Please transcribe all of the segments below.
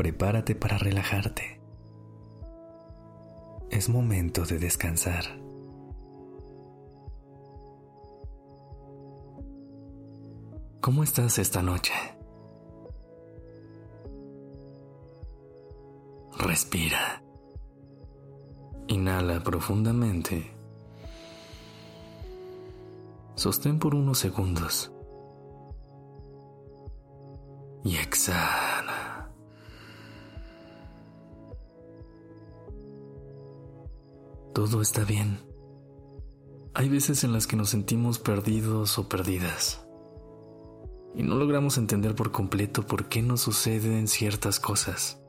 Prepárate para relajarte. Es momento de descansar. ¿Cómo estás esta noche? Respira. Inhala profundamente. Sostén por unos segundos. Y exhala. Todo está bien. Hay veces en las que nos sentimos perdidos o perdidas y no logramos entender por completo por qué nos suceden ciertas cosas.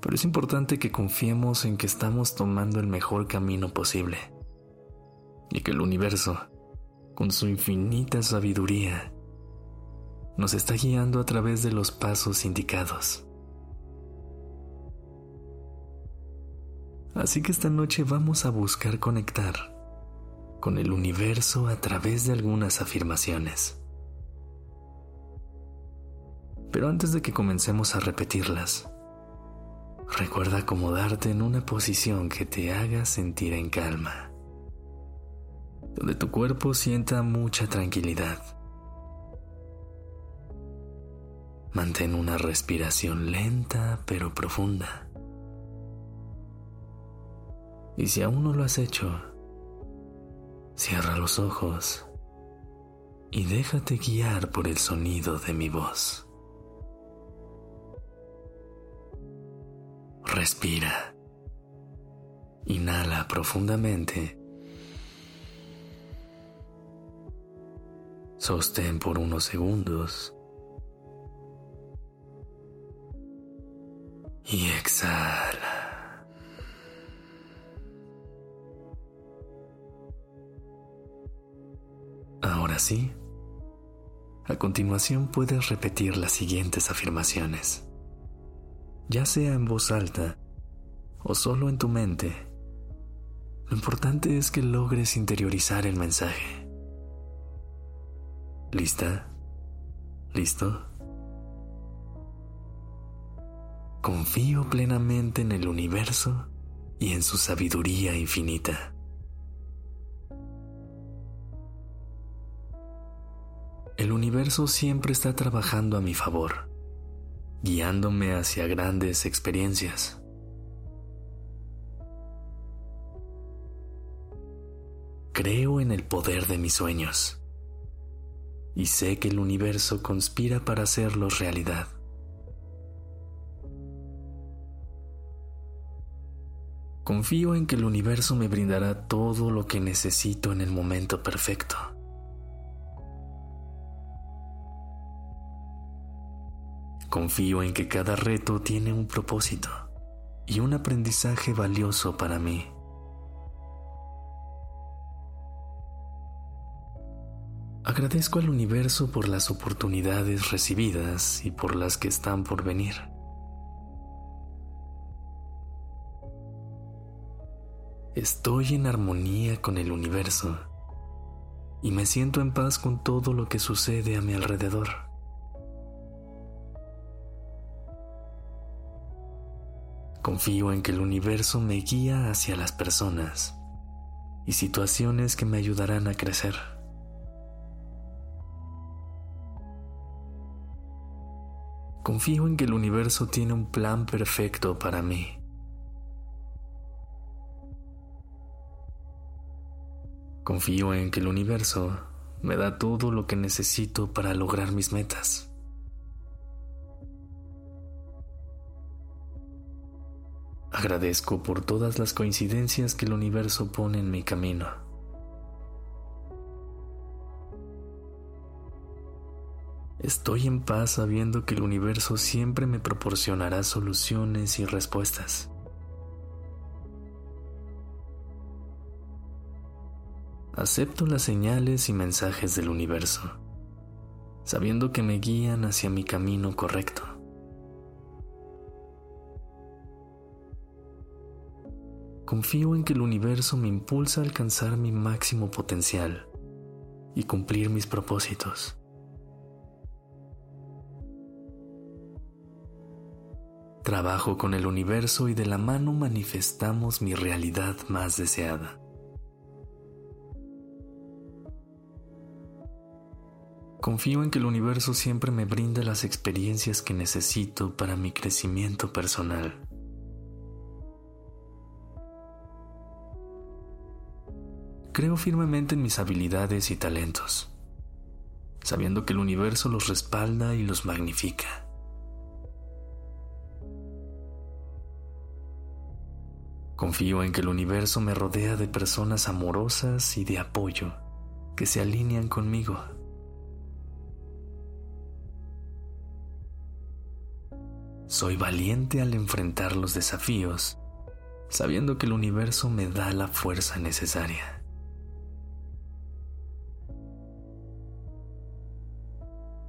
Pero es importante que confiemos en que estamos tomando el mejor camino posible y que el universo, con su infinita sabiduría, nos está guiando a través de los pasos indicados. Así que esta noche vamos a buscar conectar con el universo a través de algunas afirmaciones. Pero antes de que comencemos a repetirlas, recuerda acomodarte en una posición que te haga sentir en calma, donde tu cuerpo sienta mucha tranquilidad. Mantén una respiración lenta pero profunda. Y si aún no lo has hecho, Cierra los ojos y déjate guiar por el sonido de mi voz. Respira. Inhala profundamente. Sostén por unos segundos. Y exhala. Ahora sí, a continuación puedes repetir las siguientes afirmaciones, ya sea en voz alta o solo en tu mente. Lo importante es que logres interiorizar el mensaje. ¿Lista? ¿Listo? Confío plenamente en el universo y en su sabiduría infinita. El universo siempre está trabajando a mi favor, guiándome hacia grandes experiencias. Creo en el poder de mis sueños y sé que el universo conspira para hacerlos realidad. Confío en que el universo me brindará todo lo que necesito en el momento perfecto. Confío en que cada reto tiene un propósito y un aprendizaje valioso para mí. Agradezco al universo por las oportunidades recibidas y por las que están por venir. Estoy en armonía con el universo y me siento en paz con todo lo que sucede a mi alrededor. Confío en que el universo me guía hacia las personas y situaciones que me ayudarán a crecer. Confío en que el universo tiene un plan perfecto para mí. Confío en que el universo me da todo lo que necesito para lograr mis metas. Agradezco por todas las coincidencias que el universo pone en mi camino. Estoy en paz sabiendo que el universo siempre me proporcionará soluciones y respuestas. Acepto las señales y mensajes del universo, sabiendo que me guían hacia mi camino correcto. Confío en que el universo me impulsa a alcanzar mi máximo potencial y cumplir mis propósitos. Trabajo con el universo y de la mano manifestamos mi realidad más deseada. Confío en que el universo siempre me brinda las experiencias que necesito para mi crecimiento personal. Creo firmemente en mis habilidades y talentos, sabiendo que el universo los respalda y los magnifica. Confío en que el universo me rodea de personas amorosas y de apoyo que se alinean conmigo. Soy valiente al enfrentar los desafíos, sabiendo que el universo me da la fuerza necesaria.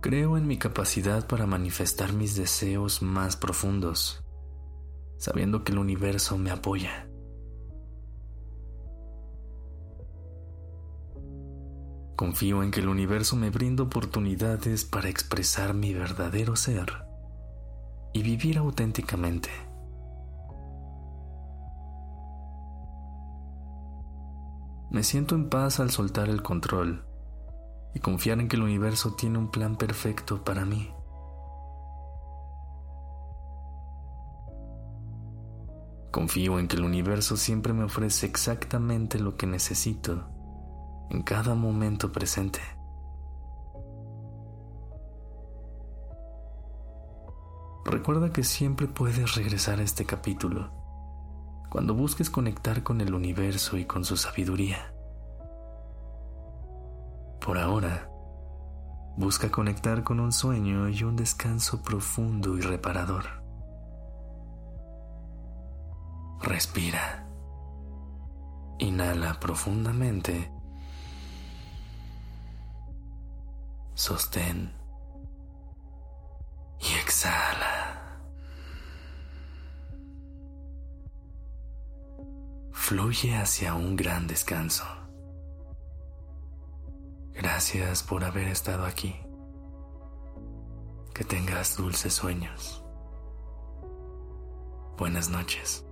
Creo en mi capacidad para manifestar mis deseos más profundos, sabiendo que el universo me apoya. Confío en que el universo me brinda oportunidades para expresar mi verdadero ser y vivir auténticamente. Me siento en paz al soltar el control y confiar en que el universo tiene un plan perfecto para mí. Confío en que el universo siempre me ofrece exactamente lo que necesito en cada momento presente. Recuerda que siempre puedes regresar a este capítulo cuando busques conectar con el universo y con su sabiduría. Por ahora, busca conectar con un sueño y un descanso profundo y reparador. Respira. Inhala profundamente. Sostén. Y exhala. fluye hacia un gran descanso. Gracias por haber estado aquí. Que tengas dulces sueños. Buenas noches.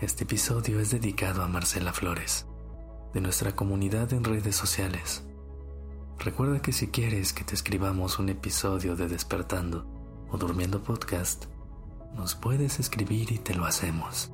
Este episodio es dedicado a Marcela Flores, de nuestra comunidad en redes sociales. Recuerda que si quieres que te escribamos un episodio de Despertando o Durmiendo Podcast, nos puedes escribir y te lo hacemos.